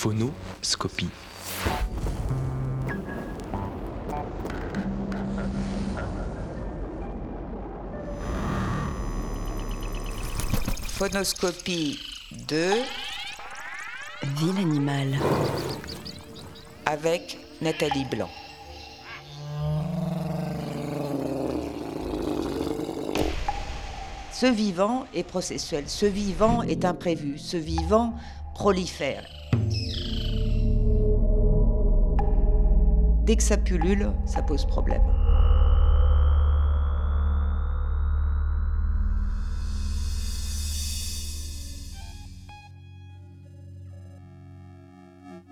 Phonoscopie. Phonoscopie 2 Ville animale. avec Nathalie Blanc. Ce vivant est processuel, ce vivant est imprévu, ce vivant prolifère. Dès que ça pullule, ça pose problème.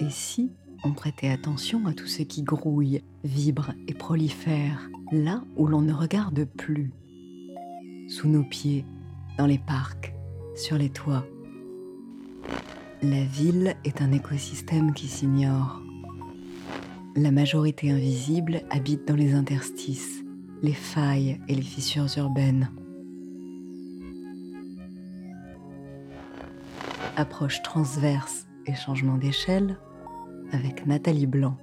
Et si on prêtait attention à tout ce qui grouille, vibre et prolifère là où l'on ne regarde plus? Sous nos pieds, dans les parcs, sur les toits. La ville est un écosystème qui s'ignore. La majorité invisible habite dans les interstices, les failles et les fissures urbaines. Approche transverse et changement d'échelle avec Nathalie Blanc.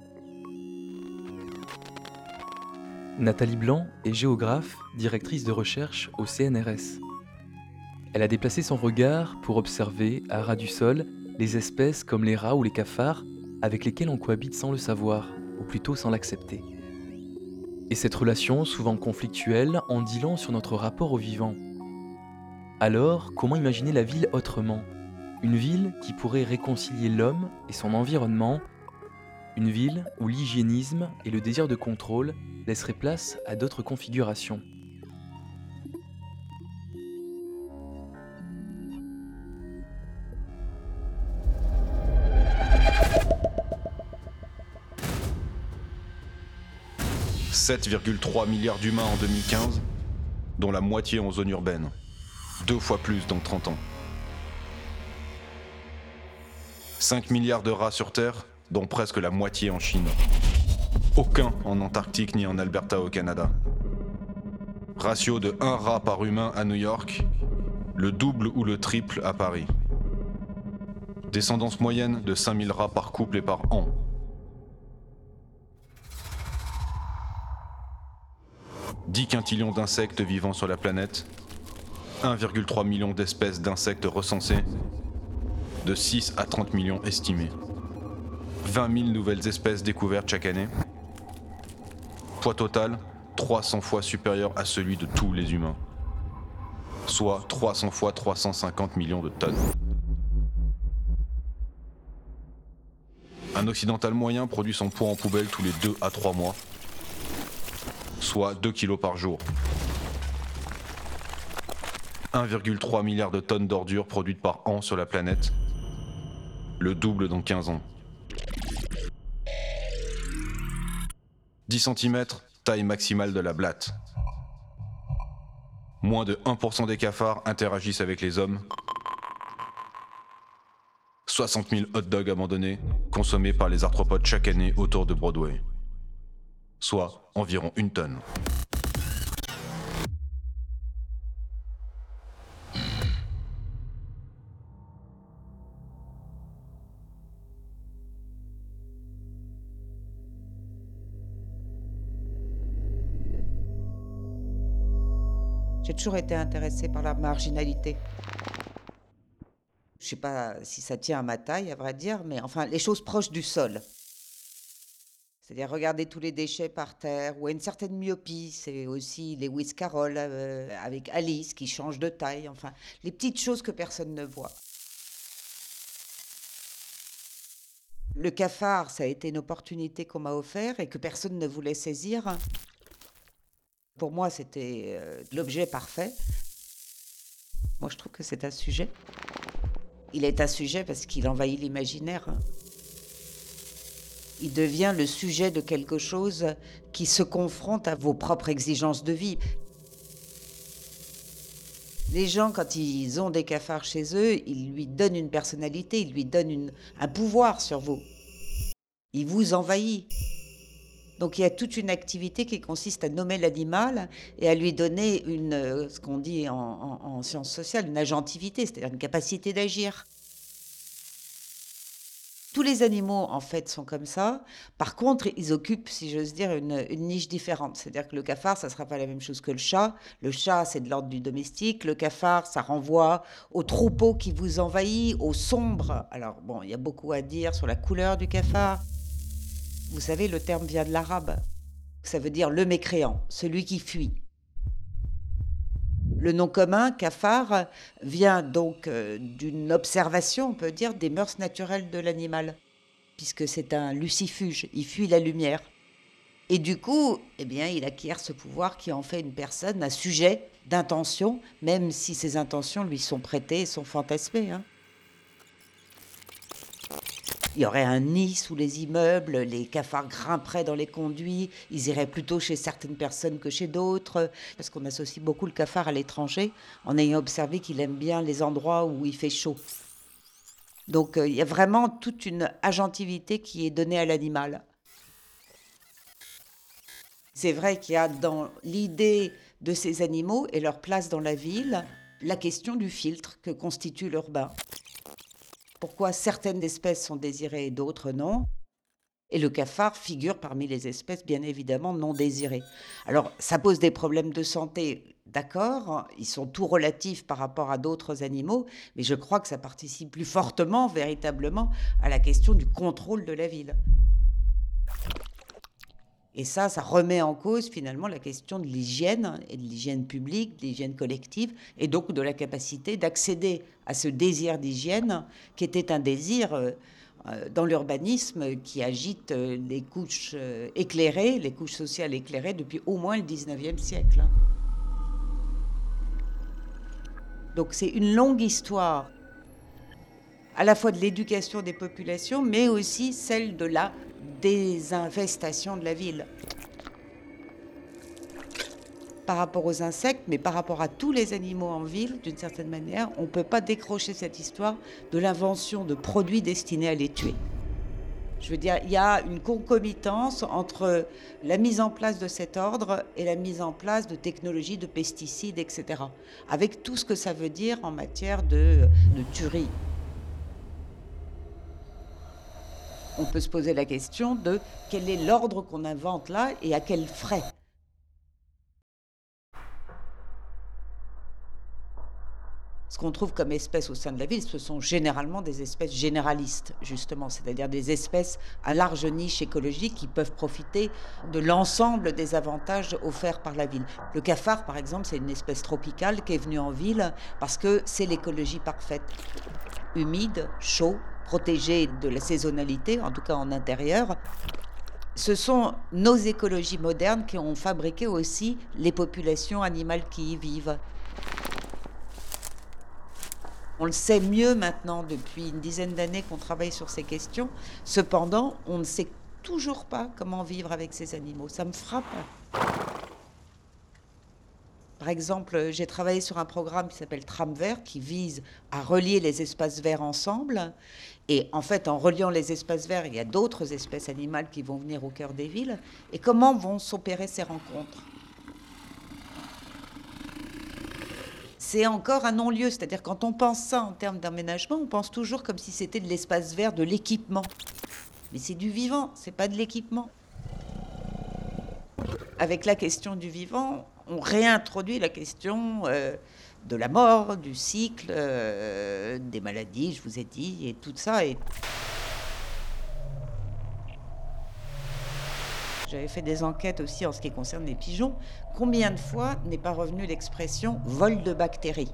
Nathalie Blanc est géographe, directrice de recherche au CNRS. Elle a déplacé son regard pour observer, à ras du sol, les espèces comme les rats ou les cafards avec lesquels on cohabite sans le savoir, ou plutôt sans l'accepter. Et cette relation, souvent conflictuelle, en dit long sur notre rapport au vivant. Alors, comment imaginer la ville autrement? Une ville qui pourrait réconcilier l'homme et son environnement? Une ville où l'hygiénisme et le désir de contrôle laisseraient place à d'autres configurations. « 7,3 milliards d'humains en 2015, dont la moitié en zone urbaine. Deux fois plus dans 30 ans. 5 milliards de rats sur Terre, dont presque la moitié en Chine. Aucun en Antarctique ni en Alberta au Canada. Ratio de 1 rat par humain à New York, le double ou le triple à Paris. Descendance moyenne de 5000 rats par couple et par an. « 10 quintillions d'insectes vivant sur la planète, 1,3 million d'espèces d'insectes recensées, de 6 à 30 millions estimés. 20 000 nouvelles espèces découvertes chaque année. Poids total 300 fois supérieur à celui de tous les humains. Soit 300 fois 350 millions de tonnes. Un occidental moyen produit son poids en poubelle tous les 2 à 3 mois. Soit 2 kilos par jour. 1,3 milliard de tonnes d'ordures produites par an sur la planète. Le double dans 15 ans. 10 cm, taille maximale de la blatte. Moins de 1% des cafards interagissent avec les hommes. 60 000 hot dogs abandonnés, consommés par les arthropodes chaque année autour de Broadway. Soit environ une tonne. J'ai toujours été intéressée par la marginalité. Je sais pas si ça tient à ma taille, à vrai dire, mais enfin, les choses proches du sol. C'est-à-dire regarder tous les déchets par terre, ou une certaine myopie, c'est aussi les Lewis Carroll euh, avec Alice qui change de taille, enfin, les petites choses que personne ne voit. Le cafard, ça a été une opportunité qu'on m'a offert et que personne ne voulait saisir. Pour moi, c'était euh, l'objet parfait. Moi, je trouve que c'est un sujet. Il est un sujet parce qu'il envahit l'imaginaire. Il devient le sujet de quelque chose qui se confronte à vos propres exigences de vie. Les gens, quand ils ont des cafards chez eux, ils lui donnent une personnalité, ils lui donnent un pouvoir sur vous. Il vous envahit. Donc il y a toute une activité qui consiste à nommer l'animal et à lui donner une, ce qu'on dit en sciences sociales, une agentivité, c'est-à-dire une capacité d'agir. Tous les animaux, en fait, sont comme ça. Par contre, ils occupent, si j'ose dire, une, niche différente. C'est-à-dire que le cafard, ça ne sera pas la même chose que le chat. Le chat, c'est de l'ordre du domestique. Le cafard, ça renvoie au troupeau qui vous envahit, au sombre. Alors, bon, il y a beaucoup à dire sur la couleur du cafard. Vous savez, le terme vient de l'arabe. Ça veut dire le mécréant, celui qui fuit. Le nom commun, cafard, vient donc euh, d'une observation, on peut dire, des mœurs naturelles de l'animal, puisque c'est un lucifuge, il fuit la lumière. Et du coup, eh bien, il acquiert ce pouvoir qui en fait une personne un sujet d'intention, même si ses intentions lui sont prêtées et sont fantasmées. Hein. Il y aurait un nid sous les immeubles, les cafards grimperaient dans les conduits, ils iraient plutôt chez certaines personnes que chez d'autres, parce qu'on associe beaucoup le cafard à l'étranger, en ayant observé qu'il aime bien les endroits où il fait chaud. Donc euh, il y a vraiment toute une agentivité qui est donnée à l'animal. C'est vrai qu'il y a dans l'idée de ces animaux et leur place dans la ville la question du filtre que constitue l'urbain pourquoi certaines espèces sont désirées et d'autres non? Et le cafard figure parmi les espèces bien évidemment non désirées. Alors ça pose des problèmes de santé, d'accord, ils sont tout relatifs par rapport à d'autres animaux, mais je crois que ça participe plus fortement véritablement à la question du contrôle de la ville. Et ça, ça remet en cause finalement la question de l'hygiène et de l'hygiène publique, de l'hygiène collective, et donc de la capacité d'accéder à ce désir d'hygiène qui était un désir euh, euh, dans l'urbanisme qui agite euh, les couches éclairées, les couches sociales éclairées depuis au moins le 19e siècle. Donc c'est une longue histoire à la fois de l'éducation des populations, mais aussi celle de la désinvestation de la ville. Par rapport aux insectes, mais par rapport à tous les animaux en ville, d'une certaine manière, on ne peut pas décrocher cette histoire de l'invention de produits destinés à les tuer. Je veux dire, il y a une concomitance entre la mise en place de cet ordre et la mise en place de technologies de pesticides, etc. Avec tout ce que ça veut dire en matière de, de tuerie. On peut se poser la question de quel est l'ordre qu'on invente là et à quel frais. Ce qu'on trouve comme espèces au sein de la ville, ce sont généralement des espèces généralistes, justement, c'est-à-dire des espèces à large niche écologique qui peuvent profiter de l'ensemble des avantages offerts par la ville. Le cafard, par exemple, c'est une espèce tropicale qui est venue en ville parce que c'est l'écologie parfaite. Humide, chaud, protégés de la saisonnalité, en tout cas en intérieur. Ce sont nos écologies modernes qui ont fabriqué aussi les populations animales qui y vivent. On le sait mieux maintenant depuis une dizaine d'années qu'on travaille sur ces questions. Cependant, on ne sait toujours pas comment vivre avec ces animaux. Ça me frappe. Par exemple, j'ai travaillé sur un programme qui s'appelle Tram Vert qui vise à relier les espaces verts ensemble. Et en fait, en reliant les espaces verts, il y a d'autres espèces animales qui vont venir au cœur des villes. Et comment vont s'opérer ces rencontres? C'est encore un non-lieu, c'est-à-dire quand on pense ça en termes d'aménagement, on pense toujours comme si c'était de l'espace vert, de l'équipement. Mais c'est du vivant, c'est pas de l'équipement. Avec la question du vivant, on réintroduit la question euh, de la mort, du cycle, euh, des maladies, je vous ai dit, et tout ça. J'avais fait des enquêtes aussi en ce qui concerne les pigeons. Combien de fois n'est pas revenue l'expression vol de bactéries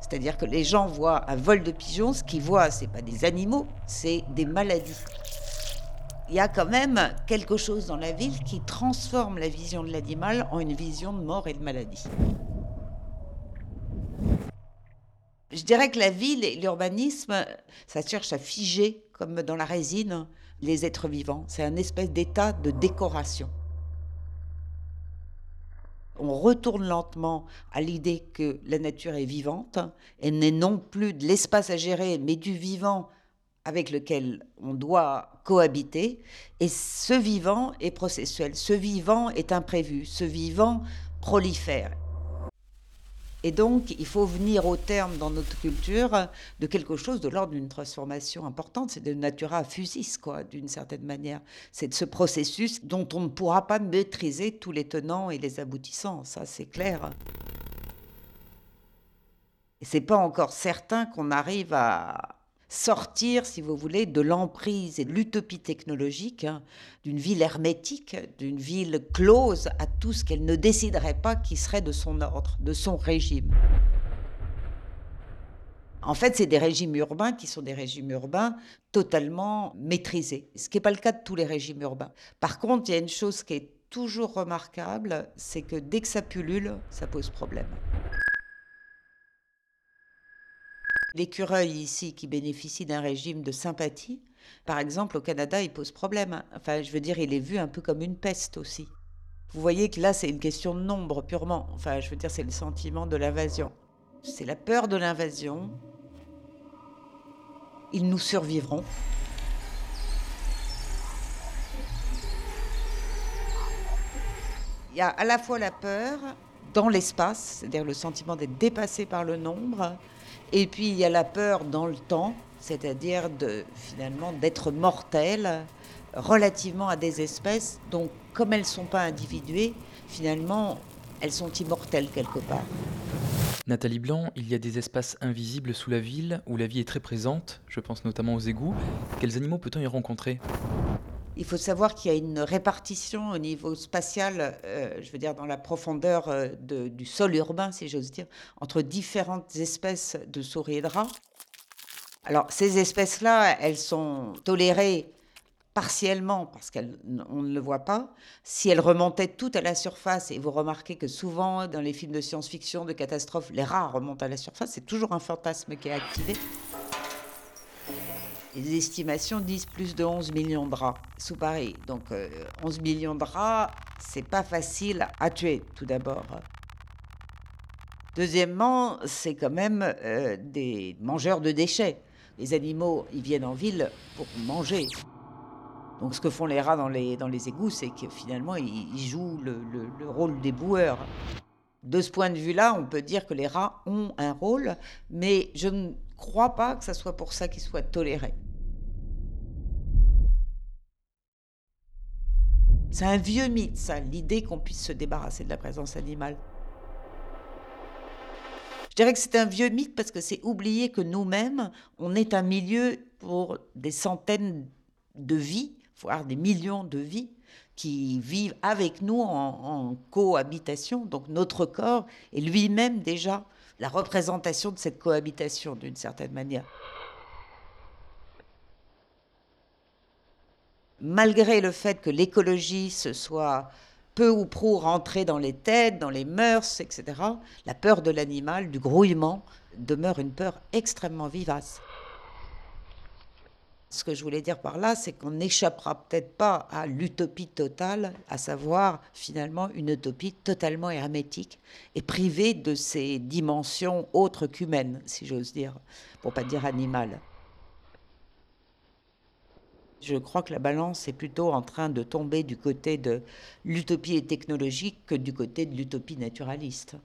C'est-à-dire que les gens voient un vol de pigeons, ce qu'ils voient, ce n'est pas des animaux, c'est des maladies il y a quand même quelque chose dans la ville qui transforme la vision de l'animal en une vision de mort et de maladie. Je dirais que la ville et l'urbanisme, ça cherche à figer, comme dans la résine, les êtres vivants. C'est un espèce d'état de décoration. On retourne lentement à l'idée que la nature est vivante et n'est non plus de l'espace à gérer, mais du vivant avec lequel on doit cohabiter. Et ce vivant est processuel, ce vivant est imprévu, ce vivant prolifère. Et donc, il faut venir au terme dans notre culture de quelque chose de l'ordre d'une transformation importante. C'est de natura fusis, quoi, d'une certaine manière. C'est de ce processus dont on ne pourra pas maîtriser tous les tenants et les aboutissants. Ça, c'est clair. Et c'est pas encore certain qu'on arrive à sortir, si vous voulez, de l'emprise et de l'utopie technologique, hein, d'une ville hermétique, d'une ville close à tout ce qu'elle ne déciderait pas qui serait de son ordre, de son régime. En fait, c'est des régimes urbains qui sont des régimes urbains totalement maîtrisés, ce qui n'est pas le cas de tous les régimes urbains. Par contre, il y a une chose qui est toujours remarquable, c'est que dès que ça pullule, ça pose problème. L'écureuil ici qui bénéficie d'un régime de sympathie, par exemple au Canada, il pose problème. Enfin, je veux dire, il est vu un peu comme une peste aussi. Vous voyez que là, c'est une question de nombre purement. Enfin, je veux dire, c'est le sentiment de l'invasion. C'est la peur de l'invasion. Ils nous survivront. Il y a à la fois la peur dans l'espace, c'est-à-dire le sentiment d'être dépassé par le nombre, et puis il y a la peur dans le temps, c'est-à-dire finalement d'être mortel relativement à des espèces dont, comme elles ne sont pas individuées, finalement, elles sont immortelles quelque part. Nathalie Blanc, il y a des espaces invisibles sous la ville où la vie est très présente, je pense notamment aux égouts. Quels animaux peut-on y rencontrer? Il faut savoir qu'il y a une répartition au niveau spatial, euh, je veux dire dans la profondeur euh, du sol urbain, si j'ose dire, entre différentes espèces de souris et de rats. Alors ces espèces-là, elles sont tolérées partiellement parce qu'on ne le voit pas. Si elles remontaient toutes à la surface, et vous remarquez que souvent dans les films de science-fiction, de catastrophes, les rats remontent à la surface, c'est toujours un fantasme qui est activé. Les estimations disent plus de 11 millions de rats sous Paris. Donc 11 euh, millions de rats, c'est pas facile à tuer tout d'abord. Deuxièmement, c'est quand même euh, des mangeurs de déchets. Les animaux, ils viennent en ville pour manger. Donc ce que font les rats dans les, dans les égouts, c'est que finalement, ils, jouent le, le rôle des boueurs. De ce point de vue-là, on peut dire que les rats ont un rôle, mais je ne crois pas que ce soit pour ça qu'ils soient tolérés. C'est un vieux mythe, ça, l'idée qu'on puisse se débarrasser de la présence animale. Je dirais que c'est un vieux mythe parce que c'est oublier que nous-mêmes, on est un milieu pour des centaines de vies, voire des millions de vies, qui vivent avec nous en, en cohabitation. Donc notre corps est lui-même déjà la représentation de cette cohabitation d'une certaine manière. malgré le fait que l'écologie se soit peu ou prou rentrée dans les têtes, dans les mœurs, etc., la peur de l'animal, du grouillement, demeure une peur extrêmement vivace. Ce que je voulais dire par là, c'est qu'on n'échappera peut-être pas à l'utopie totale, à savoir finalement une utopie totalement hermétique et privée de ses dimensions autres qu'humaines, si j'ose dire, pour pas dire animales. Je crois que la balance est plutôt en train de tomber du côté de l'utopie technologique que du côté de l'utopie naturaliste.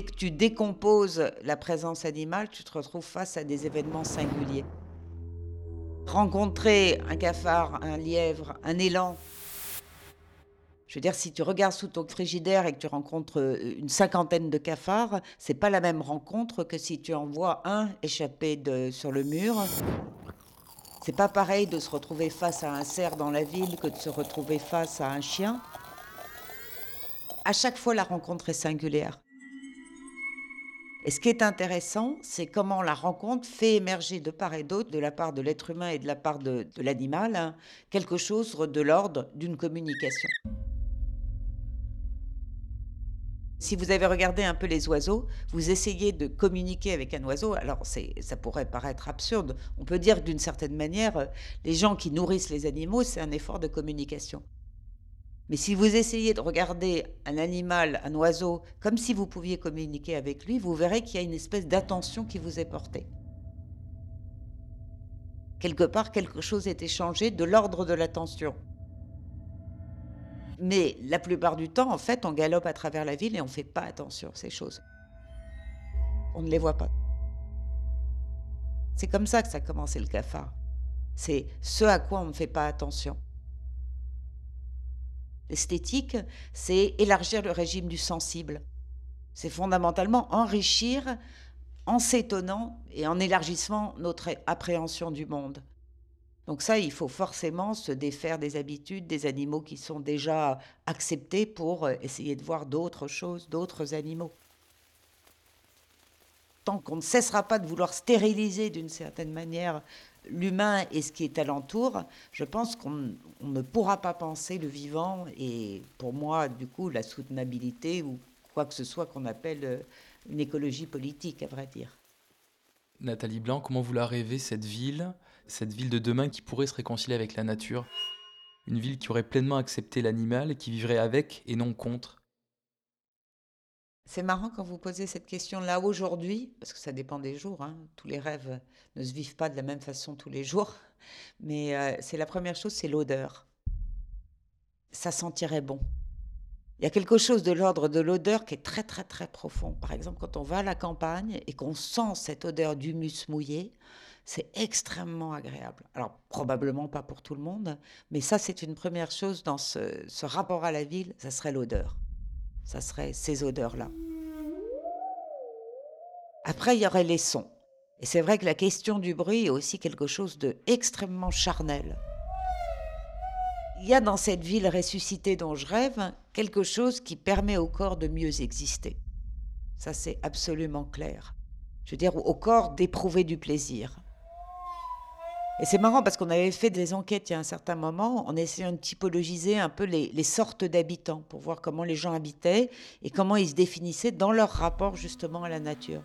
Dès que tu décomposes la présence animale, tu te retrouves face à des événements singuliers. Rencontrer un cafard, un lièvre, un élan, je veux dire, si tu regardes sous ton frigidaire et que tu rencontres euh, une cinquantaine de cafards, c'est pas la même rencontre que si tu en vois un échappé de, sur le mur. C'est pas pareil de se retrouver face à un cerf dans la ville que de se retrouver face à un chien. À chaque fois, la rencontre est singulière. Et ce qui est intéressant, c'est comment la rencontre fait émerger de part et d'autre, de la part de l'être humain et de la part de, l'animal, hein, quelque chose de l'ordre d'une communication. Si vous avez regardé un peu les oiseaux, vous essayez de communiquer avec un oiseau, alors ça pourrait paraître absurde. On peut dire d'une certaine manière, euh, les gens qui nourrissent les animaux, c'est un effort de communication. Mais si vous essayez de regarder un animal, un oiseau, comme si vous pouviez communiquer avec lui, vous verrez qu'il y a une espèce d'attention qui vous est portée. Quelque part, quelque chose est échangé de l'ordre de l'attention. Mais la plupart du temps, en fait, on galope à travers la ville et on ne fait pas attention à ces choses. On ne les voit pas. C'est comme ça que ça a commencé le cafard. C'est ce à quoi on ne fait pas attention. L'esthétique, c'est élargir le régime du sensible. C'est fondamentalement enrichir en s'étonnant et en élargissant notre appréhension du monde. Donc ça, il faut forcément se défaire des habitudes des animaux qui sont déjà acceptés pour euh, essayer de voir d'autres choses, d'autres animaux. Tant qu'on ne cessera pas de vouloir stériliser d'une certaine manière l'humain et ce qui est alentour, je pense qu'on ne pourra pas penser le vivant et pour moi, du coup, la soutenabilité ou quoi que ce soit qu'on appelle euh, une écologie politique, à vrai dire. Nathalie Blanc, comment vous la rêvez, cette ville cette ville de demain qui pourrait se réconcilier avec la nature, une ville qui aurait pleinement accepté l'animal et qui vivrait avec et non contre? C'est marrant quand vous posez cette question-là aujourd'hui, parce que ça dépend des jours, hein. tous les rêves ne se vivent pas de la même façon tous les jours, mais euh, c'est la première chose, c'est l'odeur. Ça sentirait bon. Il y a quelque chose de l'ordre de l'odeur qui est très très très profond. Par exemple, quand on va à la campagne et qu'on sent cette odeur d'humus mouillé, c'est extrêmement agréable. Alors, probablement pas pour tout le monde, mais ça, c'est une première chose dans ce, ce rapport à la ville, ça serait l'odeur. Ça serait ces odeurs-là. Après, il y aurait les sons. Et c'est vrai que la question du bruit est aussi quelque chose de extrêmement charnel. Il y a dans cette ville ressuscitée dont je rêve quelque chose qui permet au corps de mieux exister. Ça, c'est absolument clair. Je veux dire, au corps d'éprouver du plaisir. Et c'est marrant parce qu'on avait fait des enquêtes il y a un certain moment en essayant de typologiser un peu les, sortes d'habitants pour voir comment les gens habitaient et comment ils se définissaient dans leur rapport justement à la nature.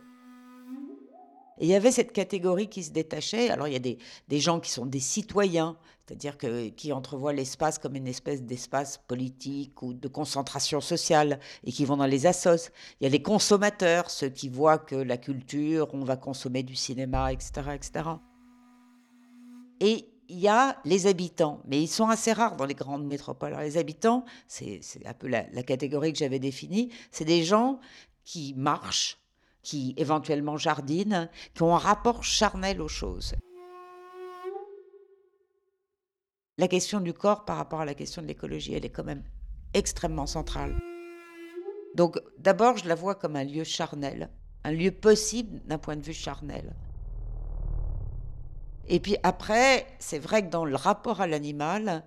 Et il y avait cette catégorie qui se détachait. Alors il y a des, gens qui sont des citoyens, c'est-à-dire qui entrevoient l'espace comme une espèce d'espace politique ou de concentration sociale et qui vont dans les assos. Il y a les consommateurs, ceux qui voient que la culture, on va consommer du cinéma, etc. etc. Et il y a les habitants, mais ils sont assez rares dans les grandes métropoles. Les habitants, c'est un peu la, catégorie que j'avais définie, c'est des gens qui marchent, qui éventuellement jardinent, qui ont un rapport charnel aux choses. La question du corps par rapport à la question de l'écologie, elle est quand même extrêmement centrale. Donc d'abord, je la vois comme un lieu charnel, un lieu possible d'un point de vue charnel. Et puis après, c'est vrai que dans le rapport à l'animal,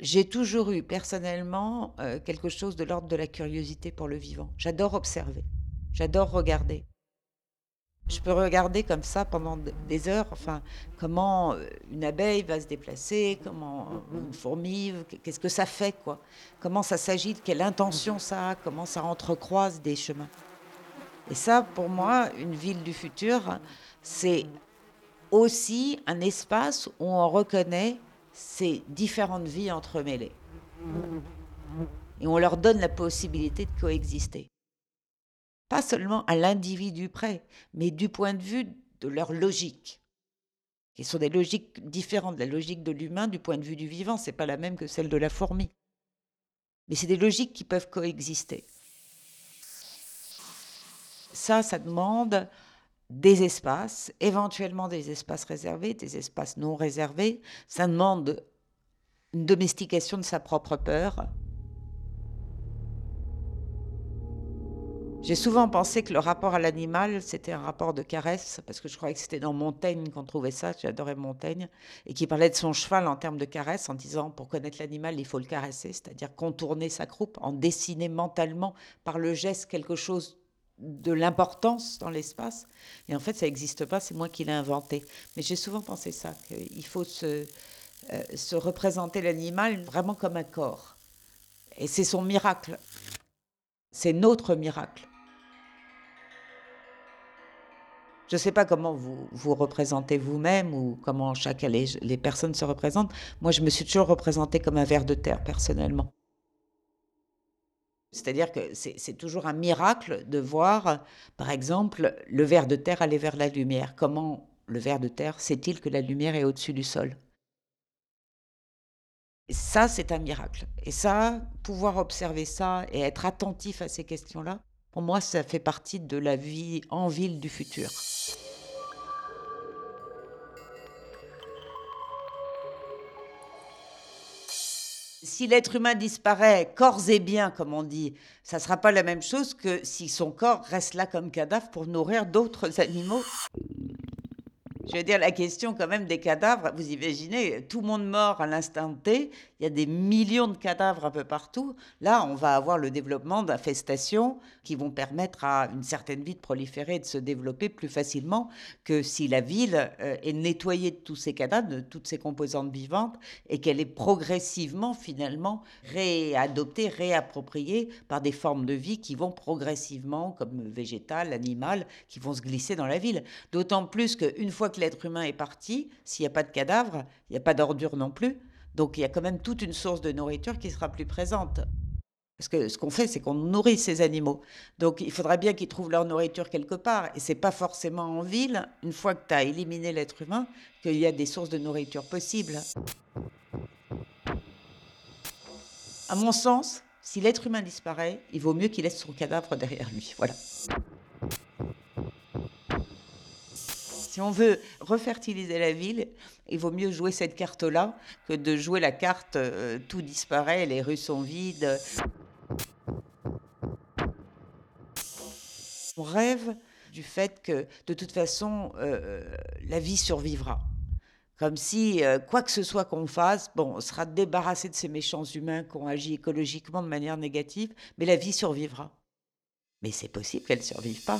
j'ai toujours eu personnellement euh, quelque chose de l'ordre de la curiosité pour le vivant. J'adore observer, j'adore regarder. Je peux regarder comme ça pendant des heures, enfin, comment euh, une abeille va se déplacer, comment une fourmi, qu'est-ce que ça fait, quoi. Comment ça s'agite, quelle intention ça a, comment ça entrecroise des chemins. Et ça, pour moi, une ville du futur, c'est aussi un espace où on reconnaît ces différentes vies entremêlées. Et on leur donne la possibilité de coexister. Pas seulement à l'individu près, mais du point de vue de leur logique, qui sont des logiques différentes. La logique de l'humain, du point de vue du vivant, c'est pas la même que celle de la fourmi. Mais c'est des logiques qui peuvent coexister. Ça, ça demande des espaces, éventuellement des espaces réservés, des espaces non réservés. Ça demande une domestication de sa propre peur. J'ai souvent pensé que le rapport à l'animal, c'était un rapport de caresse, parce que je croyais que c'était dans Montaigne qu'on trouvait ça, j'adorais Montaigne, et qui parlait de son cheval en termes de caresse, en disant, pour connaître l'animal, il faut le caresser, c'est-à-dire contourner sa croupe, en dessiner mentalement par le geste quelque chose de l'importance dans l'espace. Et en fait, ça n'existe pas, c'est moi qui l'ai inventé. Mais j'ai souvent pensé ça, qu'il faut se, euh, se représenter l'animal vraiment comme un corps. Et c'est son miracle. C'est notre miracle. Je ne sais pas comment vous vous représentez vous-même ou comment chacun les, les personnes se représentent. Moi, je me suis toujours représentée comme un ver de terre, personnellement. C'est-à-dire que c'est toujours un miracle de voir, par exemple, le ver de terre aller vers la lumière. Comment le ver de terre sait-il que la lumière est au-dessus du sol? Ça, c'est un miracle. Et ça, pouvoir observer ça et être attentif à ces questions-là, pour moi, ça fait partie de la vie en ville du futur. Si l'être humain disparaît corps et bien, comme on dit, ça ne sera pas la même chose que si son corps reste là comme cadavre pour nourrir d'autres animaux. Je veux dire, la question quand même des cadavres, vous imaginez, tout le monde mort à l'instant T, il y a des millions de cadavres un peu partout. Là, on va avoir le développement d'infestations qui vont permettre à une certaine vie de proliférer et de se développer plus facilement que si la ville euh, est nettoyée de tous ces cadavres, de toutes ces composantes vivantes, et qu'elle est progressivement, finalement, réadoptée, réappropriée par des formes de vie qui vont progressivement, comme végétales, animales, qui vont se glisser dans la ville. D'autant plus qu'une fois que l'être humain est parti, s'il n'y a pas de cadavres, il n'y a pas d'ordure non plus. Donc il y a quand même toute une source de nourriture qui sera plus présente. Parce que ce qu'on fait, c'est qu'on nourrit ces animaux. Donc il faudra bien qu'ils trouvent leur nourriture quelque part. Et c'est pas forcément en ville, une fois que tu as éliminé l'être humain, qu'il y a des sources de nourriture possibles. À mon sens, si l'être humain disparaît, il vaut mieux qu'il laisse son cadavre derrière lui. Voilà. Si on veut refertiliser la ville, il vaut mieux jouer cette carte-là que de jouer la carte euh, tout disparaît, les rues sont vides. On rêve du fait que de toute façon, euh, la vie survivra. Comme si, euh, quoi que ce soit qu'on fasse, bon, on sera débarrassé de ces méchants humains qui ont agi écologiquement de manière négative, mais la vie survivra. Mais c'est possible qu'elle ne survive pas.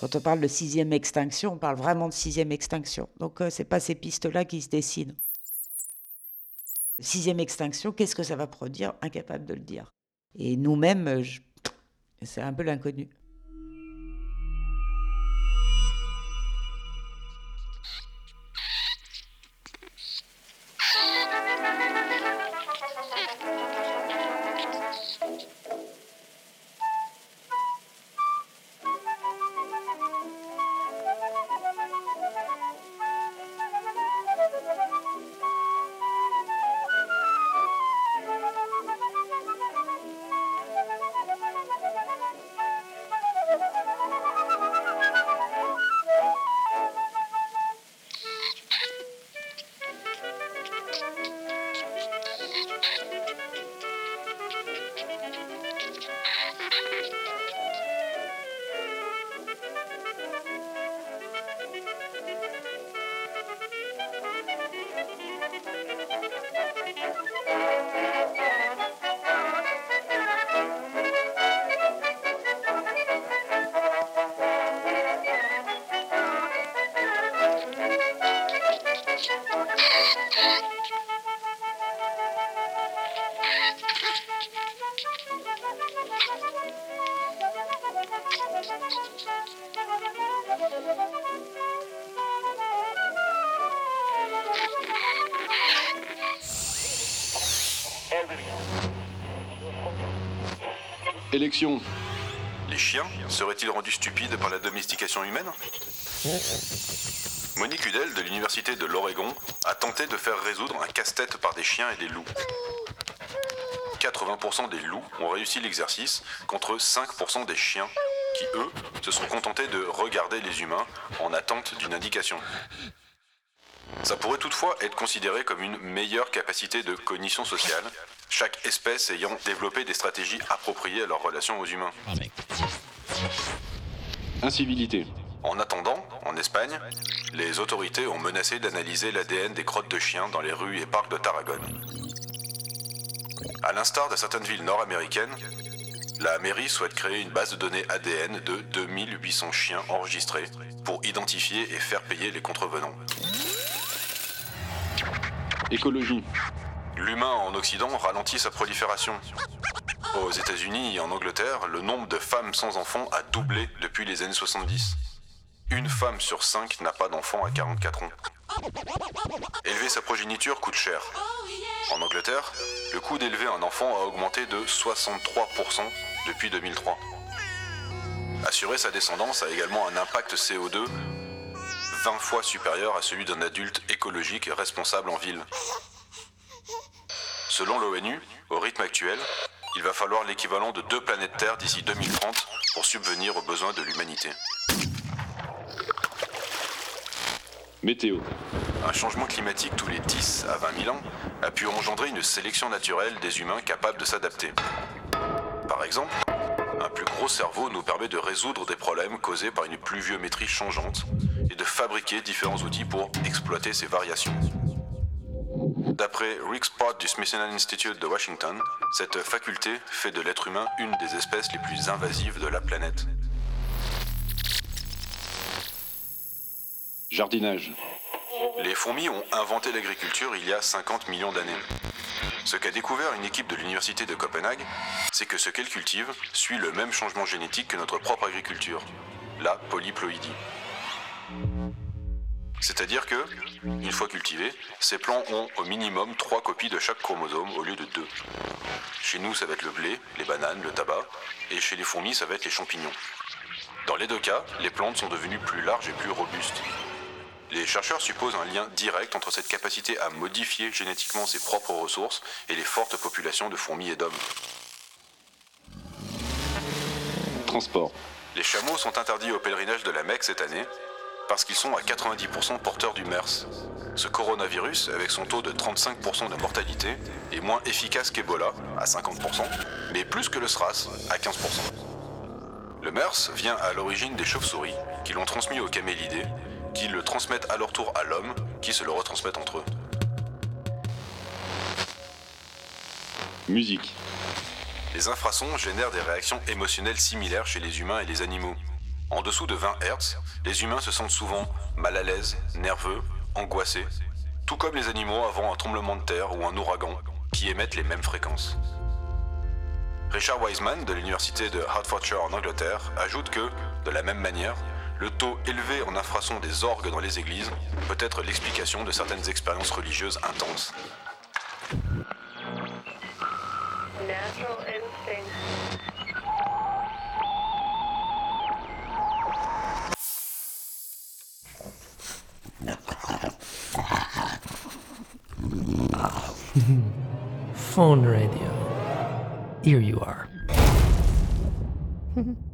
Quand on parle de sixième extinction, on parle vraiment de sixième extinction. Donc, euh, ce n'est pas ces pistes-là qui se dessinent. Sixième extinction, qu'est-ce que ça va produire? Incapable de le dire. Et nous-mêmes, euh, c'est un peu l'inconnu. Les chiens seraient-ils rendus stupides par la domestication humaine? Monique Hudel de l'Université de l'Oregon a tenté de faire résoudre un casse-tête par des chiens et des loups. 80% des loups ont réussi l'exercice contre 5% des chiens qui, eux, se sont contentés de regarder les humains en attente d'une indication. Ça pourrait toutefois être considéré comme une meilleure capacité de cognition sociale, chaque espèce ayant développé des stratégies appropriées à leur relation aux humains. Incivilité. En attendant, en Espagne, les autorités ont menacé d'analyser l'ADN des crottes de chiens dans les rues et parcs de Tarragone. À l'instar de certaines villes nord-américaines, la mairie souhaite créer une base de données ADN de 2800 chiens enregistrés pour identifier et faire payer les contrevenants. Écologie. L'humain en Occident ralentit sa prolifération. Aux États-Unis et en Angleterre, le nombre de femmes sans enfants a doublé depuis les années 70. Une femme sur cinq n'a pas d'enfant à 44 ans. Élever sa progéniture coûte cher. En Angleterre, le coût d'élever un enfant a augmenté de 63% depuis 2003. Assurer sa descendance a également un impact CO2 20 fois supérieur à celui d'un adulte écologique responsable en ville. Selon l'ONU, au rythme actuel, il va falloir l'équivalent de deux planètes Terre d'ici 2030 pour subvenir aux besoins de l'humanité. Météo. Un changement climatique tous les 10 à 20 000 ans a pu engendrer une sélection naturelle des humains capables de s'adapter. Par exemple, un plus gros cerveau nous permet de résoudre des problèmes causés par une pluviométrie changeante et de fabriquer différents outils pour exploiter ces variations. D'après Rick Spott du Smithsonian Institute de Washington, cette faculté fait de l'être humain une des espèces les plus invasives de la planète. Jardinage. Les fourmis ont inventé l'agriculture il y a 50 millions d'années. Ce qu'a découvert une équipe de l'université de Copenhague, c'est que ce qu'elles cultivent suit le même changement génétique que notre propre agriculture, la polyploïdie. C'est-à-dire que, une fois cultivés, ces plants ont au minimum trois copies de chaque chromosome au lieu de deux. Chez nous, ça va être le blé, les bananes, le tabac, et chez les fourmis, ça va être les champignons. Dans les deux cas, les plantes sont devenues plus larges et plus robustes. Les chercheurs supposent un lien direct entre cette capacité à modifier génétiquement ses propres ressources et les fortes populations de fourmis et d'hommes. Transport. Les chameaux sont interdits au pèlerinage de la Mecque cette année parce qu'ils sont à 90% porteurs du MERS. Ce coronavirus, avec son taux de 35% de mortalité, est moins efficace qu'Ebola, à 50%, mais plus que le SRAS, à 15%. Le MERS vient à l'origine des chauves-souris, qui l'ont transmis aux camélidés, qui le transmettent à leur tour à l'homme, qui se le retransmettent entre eux. Musique. Les infrasons génèrent des réactions émotionnelles similaires chez les humains et les animaux. En dessous de 20 Hz, les humains se sentent souvent mal à l'aise, nerveux, angoissés, tout comme les animaux avant un tremblement de terre ou un ouragan, qui émettent les mêmes fréquences. Richard Wiseman de l'université de Hertfordshire en Angleterre ajoute que, de la même manière, le taux élevé en infrasons des orgues dans les églises peut être l'explication de certaines expériences religieuses intenses. Phone radio. Here you are.